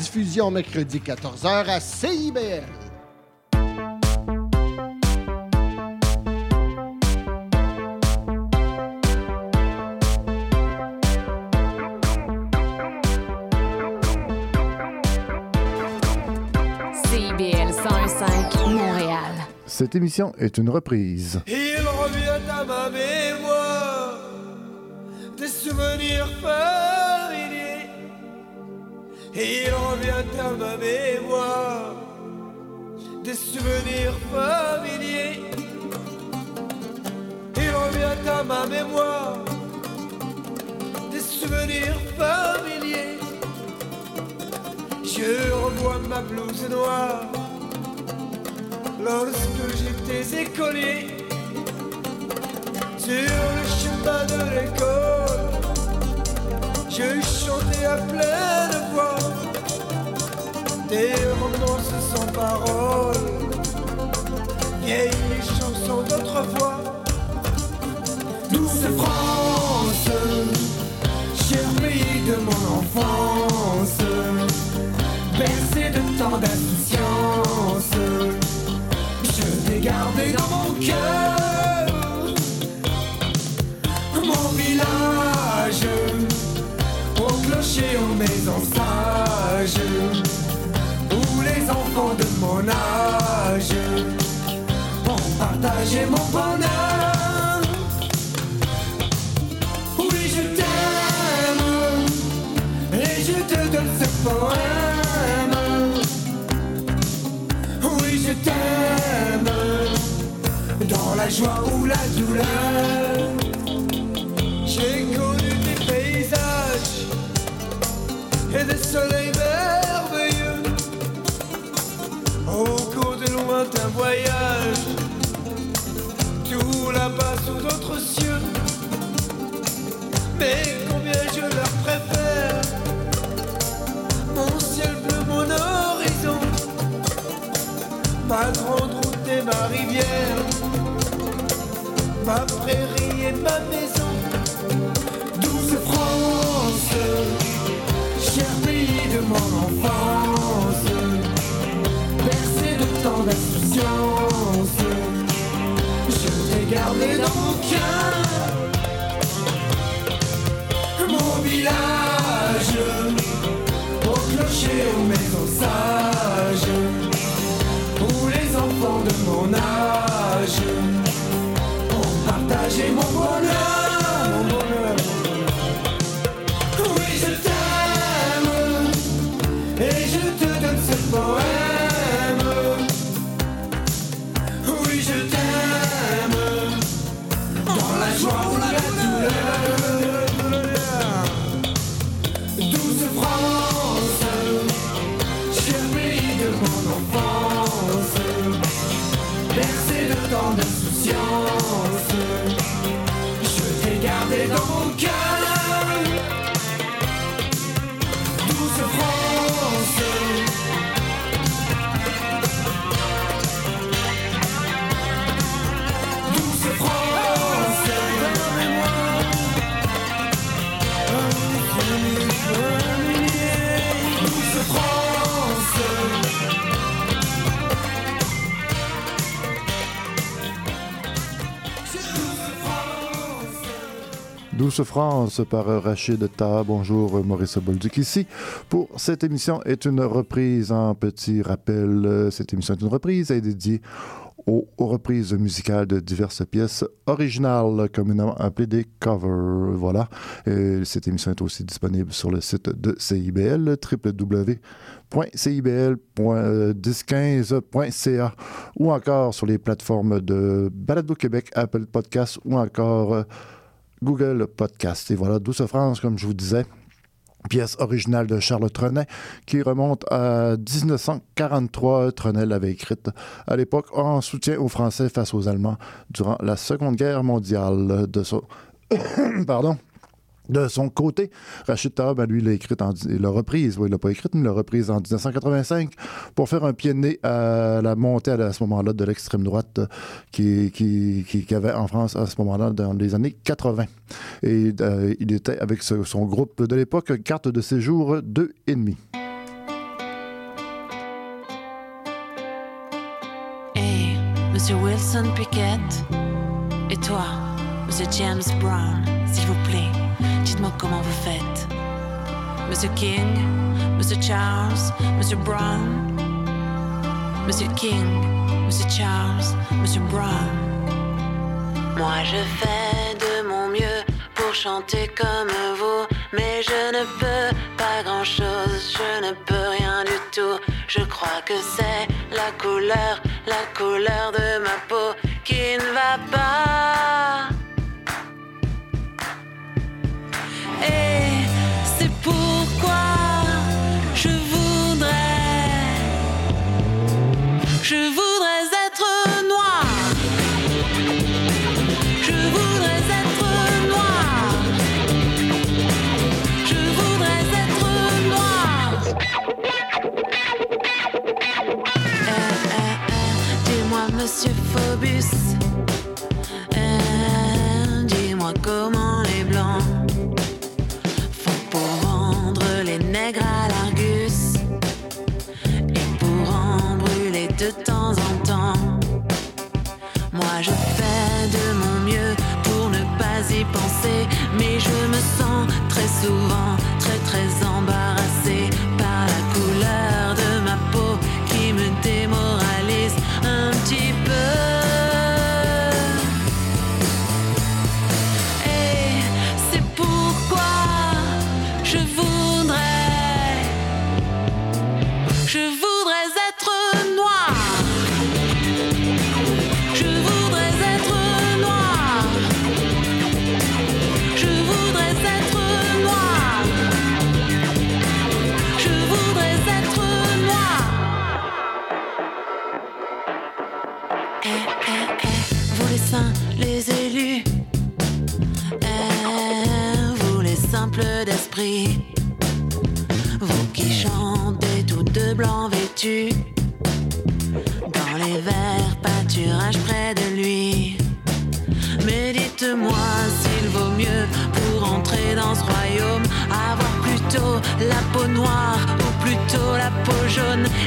diffusion mercredi 14h à CIBL. CIBL 105 Montréal. Cette émission est une reprise. Il revient à ma mémoire des souvenirs. Il revient à ma mémoire des souvenirs familiers. Il revient à ma mémoire des souvenirs familiers. Je revois ma blouse noire lorsque j'étais écolier sur le chemin de l'école. Je chantais à pleine voix. Des romances sans parole, vieilles chansons d'autrefois. Douce France, cher pays de mon enfance, bercé de tant d'insouciance. Je t'ai gardé dans mon cœur. Mon village Aux maisons sages Où les enfants de mon âge Ont partagé mon bonheur Oui, je t'aime Et je te donne ce poème oui, je t'aime dans la joie ou la douleur. Et des soleils merveilleux au cours de lointains voyages. Tout là-bas sous d'autres cieux, mais combien je leur préfère mon ciel bleu, mon horizon ma grande route et ma rivière, ma prairie et ma maison. Enfance, bercé de tant d'insouciance, je t'ai gardé dans mon cœur. Mon village, au clocher, aux maisons sages Douce France par Rachid Ta. Bonjour, Maurice Bolduc ici. Pour cette émission est une reprise en petit rappel. Cette émission est une reprise. Elle est dédiée aux, reprises musicales de diverses pièces originales, communément appelées des covers. Voilà. Et cette émission est aussi disponible sur le site de CIBL, www.cibl.1015.ca ou encore sur les plateformes de Balado Québec, Apple Podcasts ou encore euh, Google Podcast. Et voilà, Douce France, comme je vous disais, pièce originale de Charles Trenet qui remonte à 1943. Trenet l'avait écrite à l'époque en soutien aux Français face aux Allemands durant la Seconde Guerre mondiale. De son... Pardon. De son côté, Rachid Taha, lui, l'a l'a reprise, oui, il l'a pas écrite, mais l'a reprise en 1985 pour faire un pied de nez à la montée à, ce moment-là de l'extrême droite euh, qui, qui, avait en France à ce moment-là dans les années 80. Et euh, il était avec son groupe de l'époque, carte de séjour 2,5. et demi. Monsieur Wilson Pickett, et toi, Monsieur James Brown, s'il vous plaît dites-moi comment vous faites. Monsieur King, Monsieur Charles, Monsieur Brown. Monsieur King, Monsieur Charles, Monsieur Brown. Moi je fais de mon mieux pour chanter comme vous, mais je ne peux pas grand chose, je ne peux rien du tout. Je crois que c'est la couleur, la couleur de ma peau qui ne va pas. Monsieur Phobus. Eh, Dis-moi comment les blancs font pour vendre les nègres à l'Argus et pour en brûler de temps en temps. Moi je fais de mon mieux pour ne pas y penser, mais je me sens très souvent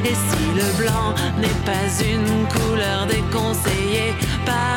Et si le blanc n'est pas une couleur déconseillée parmi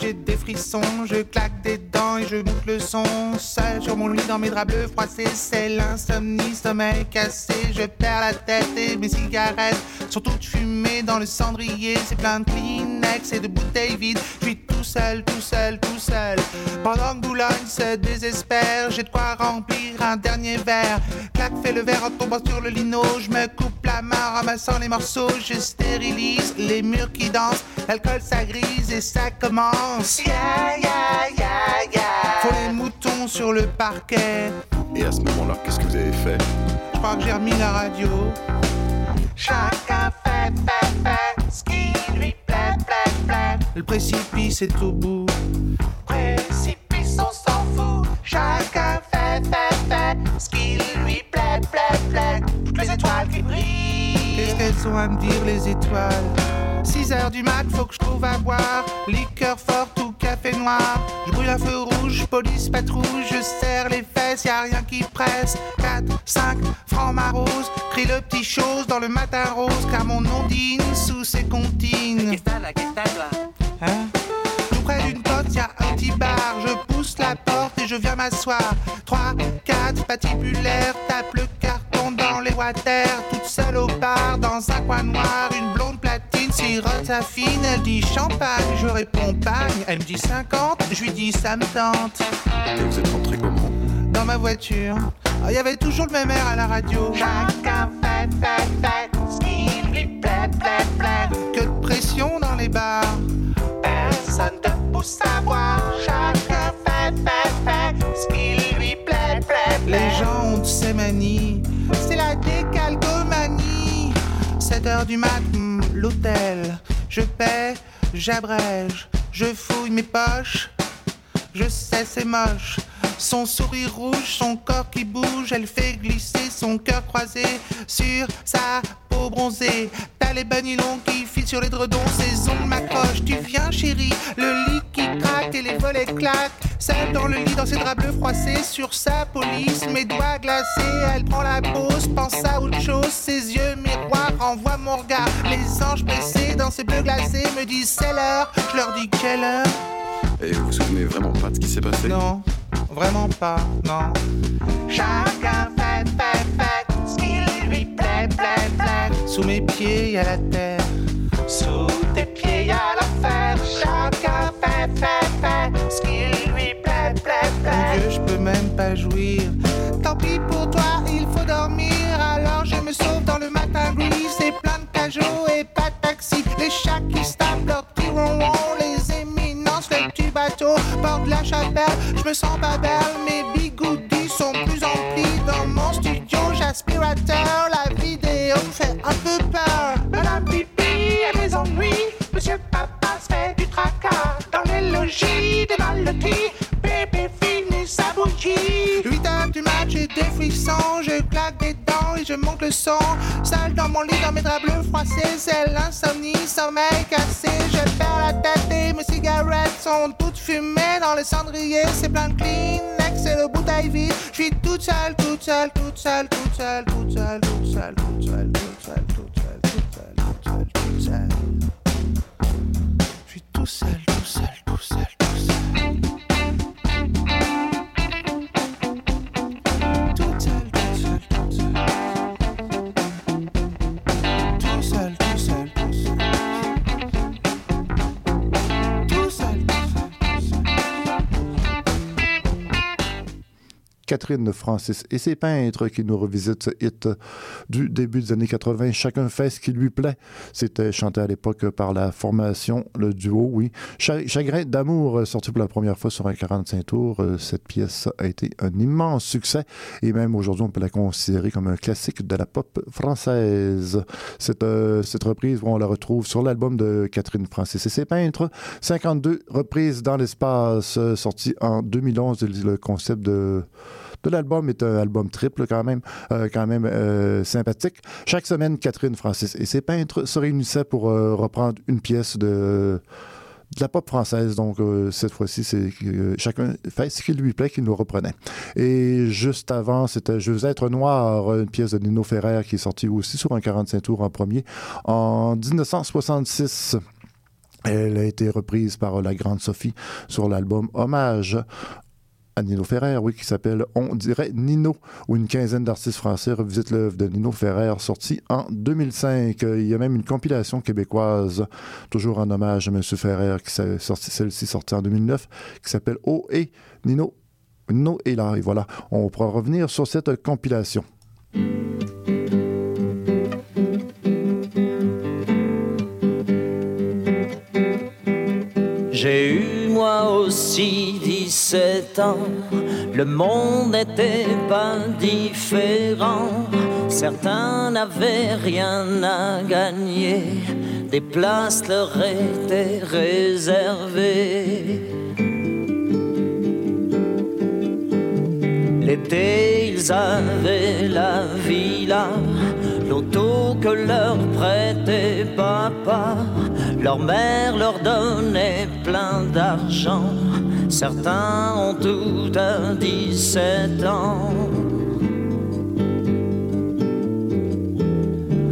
j'ai des frissons, je claque des dents et je boucle le son. Seul sur mon lit dans mes draps bleus froissés, c'est l'insomnie, sommeil cassé. Je perds la tête et mes cigarettes sont toutes fumées dans le cendrier. C'est plein de Kleenex et de bouteilles vides. Je suis tout seul, tout seul, tout seul. Pendant que Boulogne se désespère, j'ai de quoi remplir un dernier verre. Clac, fait le verre en tombant sur le lino. Je me coupe la main en ramassant les morceaux. Je stérilise les murs qui dansent. L'alcool ça grise et ça commence. Yeah, yeah, yeah, yeah. Faut les moutons sur le parquet. Et à ce moment-là, qu'est-ce que vous avez fait? Je crois que j'ai remis la radio. Chacun fait, fait, fait ce qui lui plaît, plaît, plaît. Le précipice est au bout. Précipice, on s'en fout. Chacun fait, fait, fait ce qui lui plaît, plaît, plaît. Toutes les étoiles qui brillent. Qu'est-ce qu'elles ont à me dire, les étoiles? 6 heures du mat, faut que je trouve à boire. Liqueur forte ou café noir. Je brûle un feu rouge, police patrouille. Je serre les fesses, y a rien qui presse. 4, 5, francs ma rose. Crie le petit chose dans le matin rose. Car mon nom dîne sous ses comptines. M'asseoir. 3, 4, patibulaire, tape le carton dans les water. Toute seule au bar, dans un coin noir, une blonde platine sirote sa fine. Elle dit champagne, je réponds pagne. Elle me dit 50, je lui dis ça me tente. Et vous êtes rentré comment? Dans ma voiture, il y avait toujours le même air à la radio. Chacun fait, fait, fait ce qui lui plaît, plaît, plaît. Que de pression dans les bars. Personne te pousse à boire. Chacun Les gens ont de ces manies. C'est la décalcomanie. 7 heures du mat, hmm, l'hôtel. Je paie, j'abrège. Je fouille mes poches. Je sais, c'est moche. Son sourire rouge, son corps qui bouge, elle fait glisser son cœur croisé sur sa peau bronzée. T'as les bas nylons qui filent sur les dredons, ses ongles m'accrochent. Tu viens, chérie, le lit qui craque et les volets claquent. Seule dans le lit, dans ses draps bleus froissés, sur sa police, mes doigts glacés. Elle prend la pause, pense à autre chose. Ses yeux miroirs renvoient mon regard. Les anges baissés dans ses bleus glacés me disent c'est l'heure. Je leur dis quelle heure? Et vous vous souvenez vraiment pas de ce qui s'est passé? Non, vraiment pas, non. Chacun fait, fait, fait ce qui lui plaît, plaît, plaît. Sous mes pieds, y a la terre. Sous tes pieds, y a l'enfer. Chacun fait, fait, fait ce qui Tant pis pour toi, il faut dormir. Alors je me sauve dans le matin gris. C'est plein de cajots et pas de taxi. Les chats qui se leur ronron. Les éminences, le petit bateau. Bord de la chapelle, je me sens pas belle. Mes bigoudis sont plus emplis. Dans mon studio, j'aspirateur. Je monte le son. Seul dans mon lit, dans mes draps bleus froissés. C'est l'insomnie, sommeil cassé. Je perds la tête et mes cigarettes sont toutes fumées dans les cendriers. C'est plein de Kleenex et le bouteille vide. Je suis toute seule, toute seule, toute seule, toute seule, toute seule, toute seule, toute seule, toute seule, toute seule, toute seule, toute seule, toute seule. Je suis tout seul, tout seul, tout seul. Catherine Francis et ses peintres qui nous revisitent ce hit du début des années 80. Chacun fait ce qui lui plaît. C'était chanté à l'époque par la formation, le duo, oui. Cha- Chagrin d'amour, euh, sorti pour la première fois sur un 45 tours. Euh, Cette pièce a été un immense succès et même aujourd'hui, on peut la considérer comme un classique de la pop française. Cette, euh, cette reprise, on la retrouve sur l'album de Catherine Francis et ses peintres. 52 reprises dans l'espace, sorti en 2011. Le concept de l'album est un album triple quand même, euh, quand même euh, sympathique. Chaque semaine, Catherine Francis et ses peintres se réunissaient pour euh, reprendre une pièce de, la pop française. Donc, cette fois-ci, c'est chacun fait ce qui lui plaît, qu'il nous reprenait. Et juste avant, c'était Je veux être noir, une pièce de Nino Ferrer qui est sortie aussi sur un 45 tours en premier en 1966. Elle a été reprise par la grande Sophie sur l'album Hommage à Nino Ferrer, oui, qui s'appelle On dirait Nino, où une quinzaine d'artistes français revisitent l'œuvre de Nino Ferrer, sortie en 2005. Euh, Il y a même une compilation québécoise, toujours en hommage à M. Ferrer, qui celle-ci sortie en 2009, qui s'appelle Oh et Nino. Nino est là, et voilà. On pourra revenir sur cette compilation. 17 ans, le monde n'était pas différent. Certains n'avaient rien à gagner, des places leur étaient réservées. L'été, ils avaient la villa, l'auto que leur prêtait papa. Leur mère leur donnait plein d'argent. Certains ont tout à 17 ans.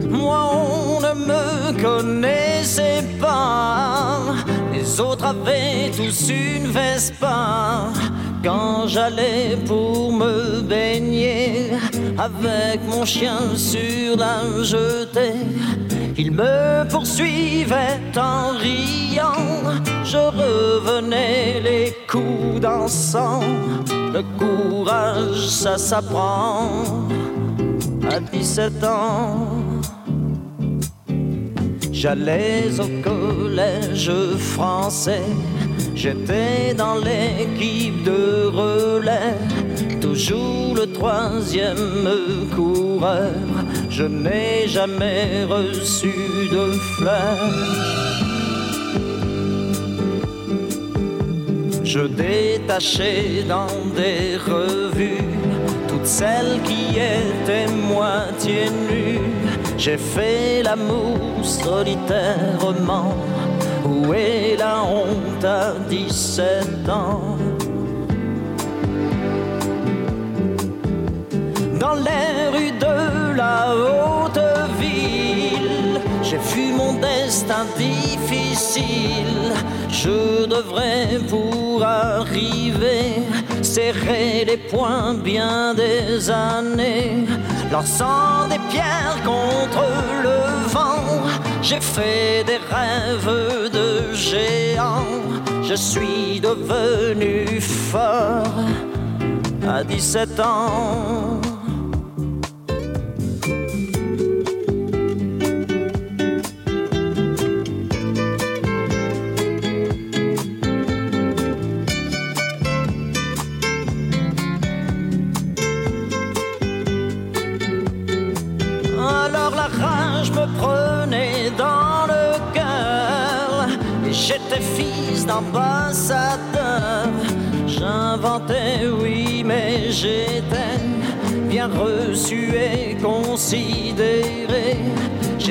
Moi, on ne me connaissait pas. Les autres avaient tous une Vespa. Quand j'allais pour me baigner avec mon chien sur la jetée, il me poursuivait en riant. Je revenais les coups dansant. Le courage, ça s'apprend à 17 ans. J'allais au collège français, j'étais dans l'équipe de relais, toujours le troisième coureur. Je n'ai jamais reçu de fleurs. Je détachais dans des revues toutes celles qui étaient moitié nues. J'ai fait l'amour solitairement. Où est la honte à 17 ans? Dans les rues de la haute ville, j'ai vu mon destin difficile. Je devrais pour arriver serrer les poings bien des années, lançant des pierres contre le vent. J'ai fait des rêves de géant. Je suis devenu fort à 17 ans.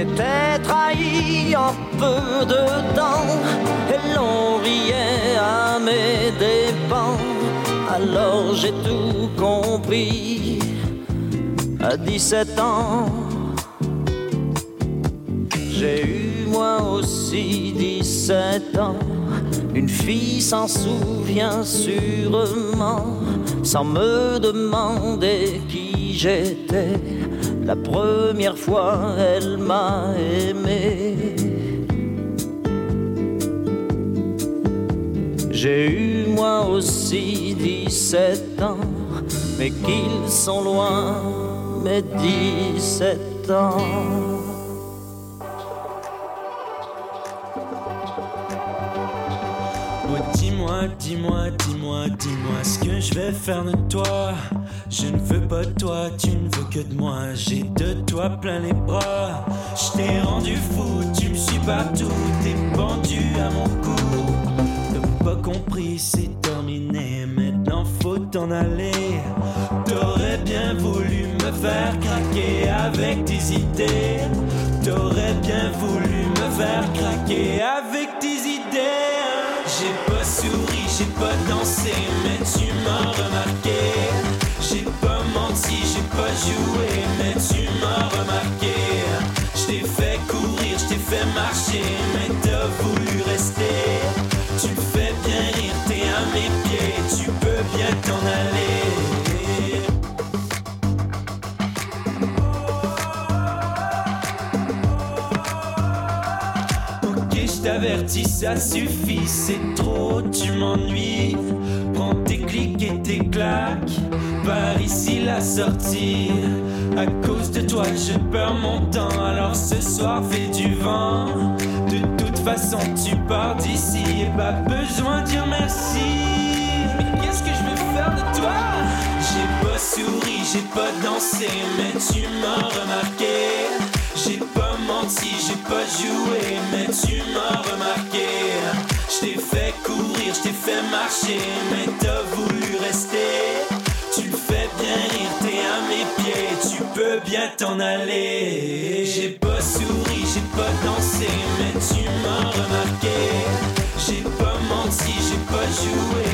J'étais trahi en peu de temps et l'on riait à mes dépens. Alors j'ai tout compris à 17 ans. J'ai eu moi aussi 17 ans. Une fille s'en souvient sûrement, sans me demander qui j'étais. La première fois, elle m'a aimé. J'ai eu moi aussi 17 ans, mais qu'ils sont loin, mes 17 ans. Oh, dis-moi, dis-moi, dis-moi, dis-moi ce que je vais faire de toi. Je ne veux pas de toi, tu ne veux que de moi. J'ai de toi plein les bras. Je t'ai rendu fou, tu me suis partout. T'es pendu à mon cou. T'as pas compris, c'est terminé. Maintenant faut t'en aller. T'aurais bien voulu me faire craquer avec tes idées. T'aurais bien voulu me faire craquer avec tes idées. J'ai pas souri, j'ai pas dansé, mais tu m'as remarqué. Ça suffit, c'est trop, tu m'ennuies. Prends tes clics et tes claques, par ici la sortie. À cause de toi, je perds mon temps, alors ce soir fais du vent. De toute façon, tu pars d'ici et pas besoin de dire merci. Mais qu'est-ce que je vais faire de toi? J'ai pas souri, j'ai pas dansé, mais tu m'as remarqué. J'ai pas j'ai pas menti, j'ai pas joué, mais tu m'as remarqué. Je t'ai fait courir, je t'ai fait marcher, mais t'as voulu rester. Tu le fais bien rire, t'es à mes pieds, tu peux bien t'en aller. J'ai pas souri, j'ai pas dansé, mais tu m'as remarqué. J'ai pas menti, j'ai pas joué,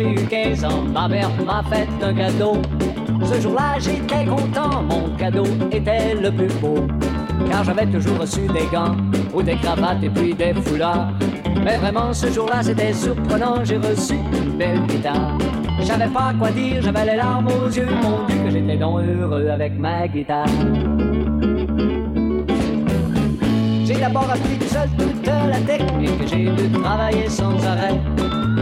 j'ai eu 15 ans, ma mère m'a fait un cadeau. Ce jour-là, j'étais content, mon cadeau était le plus beau. Car j'avais toujours reçu des gants, ou des cravates et puis des foulards. Mais vraiment, ce jour-là, c'était surprenant, j'ai reçu une belle guitare. Je savais pas quoi dire, j'avais les larmes aux yeux, mon Dieu, que j'étais donc heureux avec ma guitare. D'abord appris tout seul toute la technique, j'ai dû travailler sans arrêt.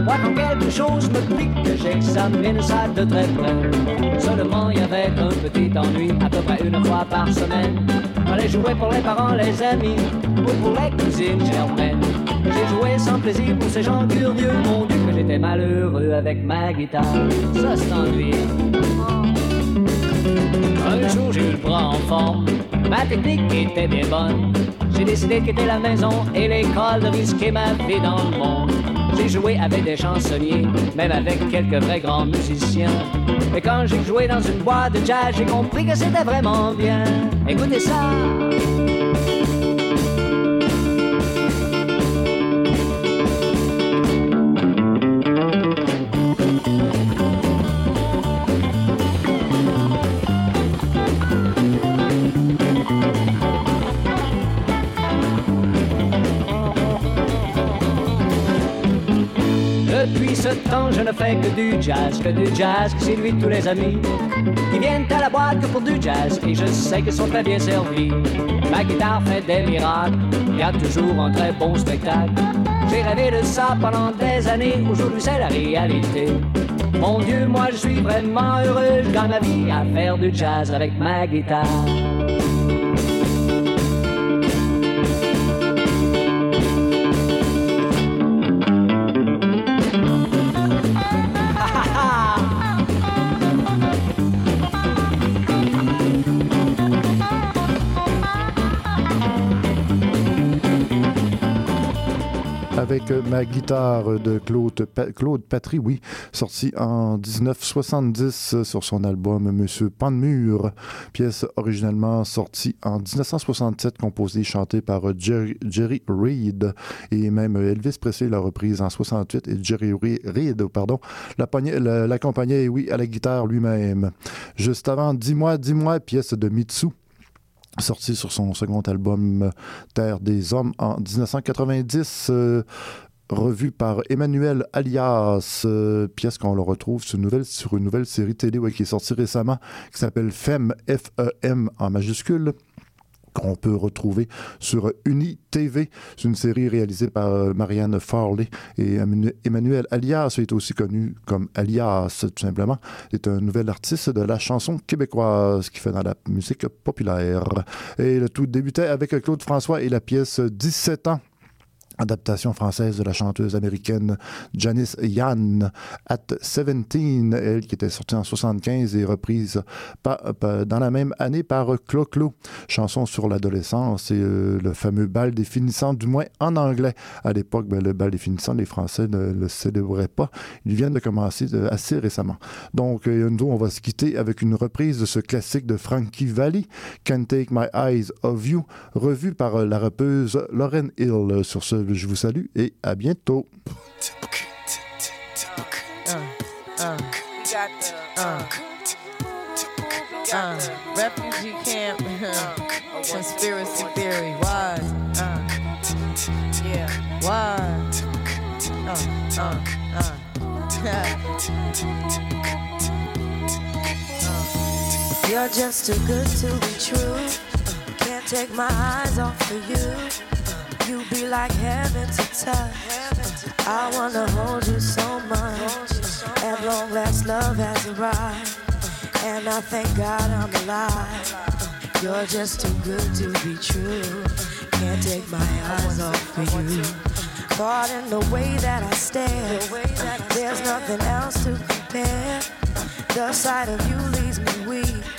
Moi, quand quelque chose me pique, j'examine ça de très près. Seulement, il y avait un petit ennui, à peu près une fois par semaine. Fallait jouer pour les parents, les amis, ou pour les cousines germaines. J'ai joué sans plaisir pour ces gens curieux, mon Dieu, que j'étais malheureux avec ma guitare. Ça, c'est ennuyeux. Un jour j'ai eu le bras en forme, ma technique était bien bonne. J'ai décidé de quitter la maison et l'école de risquer ma vie dans le monde. J'ai joué avec des chansonniers, même avec quelques vrais grands musiciens. Et quand j'ai joué dans une boîte de jazz, j'ai compris que c'était vraiment bien. Écoutez ça. Ce temps, je ne fais que du jazz, que du jazz, que c'est lui tous les amis qui viennent à la boîte que pour du jazz et je sais qu'ils sont très bien servis. Ma guitare fait des miracles, il y a toujours un très bon spectacle. J'ai rêvé de ça pendant des années, aujourd'hui c'est la réalité. Mon Dieu, moi je suis vraiment heureux, je gagne ma vie à faire du jazz avec ma guitare. Ma guitare de Claude, Pa- Claude Patry, oui, sorti en 1970 sur son album Monsieur Panmure, pièce originellement sortie en 1967, composée et chantée par Jerry, Jerry Reed et même Elvis Presley l'a reprise en 68 et Jerry Re- Reed, pardon, l'accompagnait, la- l'accompagnait, oui, à la guitare lui-même. Juste avant, Dis-moi, dis-moi, pièce de Mitsu sorti sur son second album euh, Terre des Hommes en 1990. euh, revu par Emmanuel Alias, euh, pièce qu'on le retrouve sur une nouvelle, série télé qui est sortie récemment, qui s'appelle FEM, F-E-M en majuscule qu'on peut retrouver sur Uni TV. C'est une série réalisée par euh, Marianne Farley et Emmanuel- Emmanuel Alias est aussi connu comme Alias, tout simplement. est un nouvel artiste de la chanson québécoise qui fait dans la musique populaire. Et le tout débutait avec Claude François et la pièce 17 ans adaptation française de la chanteuse américaine Janice Yann at 17, elle qui était sortie en 75 et reprise dans la même année par Clo-Clo, chanson sur l'adolescence et euh, le fameux bal définissant, du moins en anglais. À l'époque, ben, le bal définissant, les Français ne le célébraient pas. Ils viennent de commencer euh, assez récemment. Donc, euh, on va se quitter avec une reprise de ce classique de Frankie Valli, Can't Take My Eyes Off You, revu par euh, la rappeuse Lauren Hill. Sur ce, je vous salue et à bientôt. You're just too good to be true. Can't take my eyes off of you. You be like heaven to touch. I wanna hold you so much. At long last, love has arrived. And I thank God I'm alive. You're just too good to be true. Can't take my eyes off of you. thought and the way that I stare. There's nothing else to compare. The sight of you leaves me weak.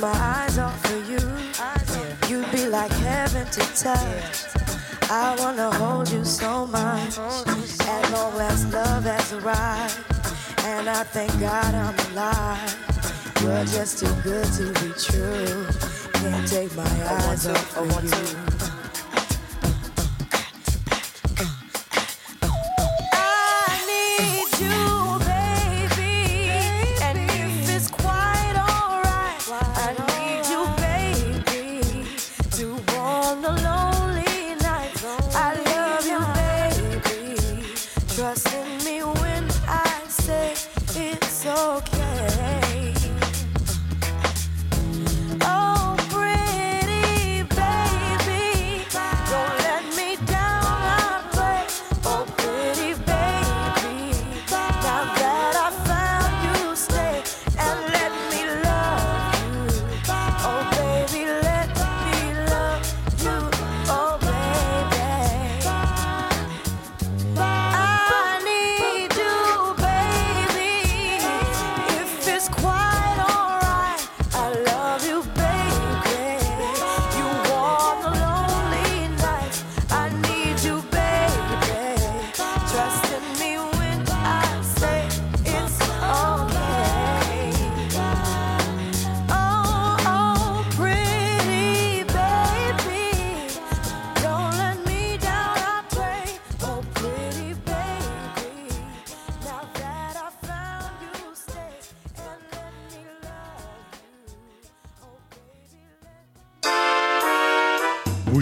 My eyes off of you. You'd be like heaven to touch. I wanna hold you so much. As long as love has arrived. And I thank God I'm alive. You're just too good to be true. Can't take my eyes off of you.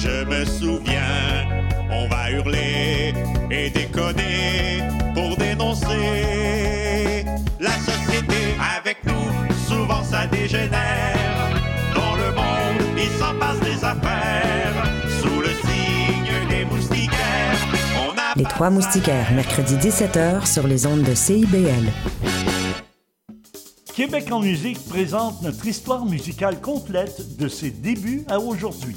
Je me souviens. On va hurler et déconner pour dénoncer la société avec nous. Souvent ça dégénère. Dans le monde, il s'en passe des affaires. Sous le signe des moustiquaires, on a Les Trois Moustiquaires, mercredi 17h sur les ondes de CIBL. Québec en musique présente notre histoire musicale complète de ses débuts à aujourd'hui.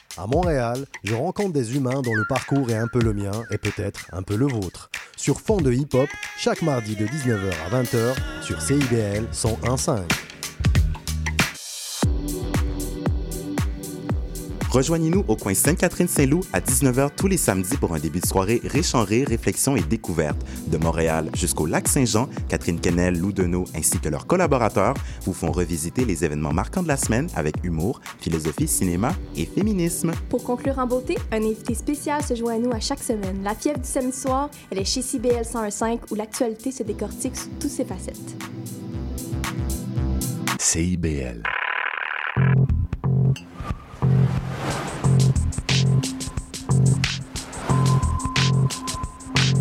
À Montréal, je rencontre des humains dont le parcours est un peu le mien et peut-être un peu le vôtre. Sur fond de hip-hop, chaque mardi de 19h à 20h sur CIBL 101.5. Rejoignez-nous au coin Sainte-Catherine-Saint-Loup à 19h tous les samedis pour un début de soirée riche en rire, réflexion et découverte. De Montréal jusqu'au lac Saint-Jean, Catherine Kennel, Lou Deneau ainsi que leurs collaborateurs vous font revisiter les événements marquants de la semaine avec humour, philosophie, cinéma et féminisme. Pour conclure en beauté, un invité spécial se joint à nous à chaque semaine. La fièvre du samedi soir, elle est chez CBL 101.5 où l'actualité se décortique sous toutes ses facettes. CIBL.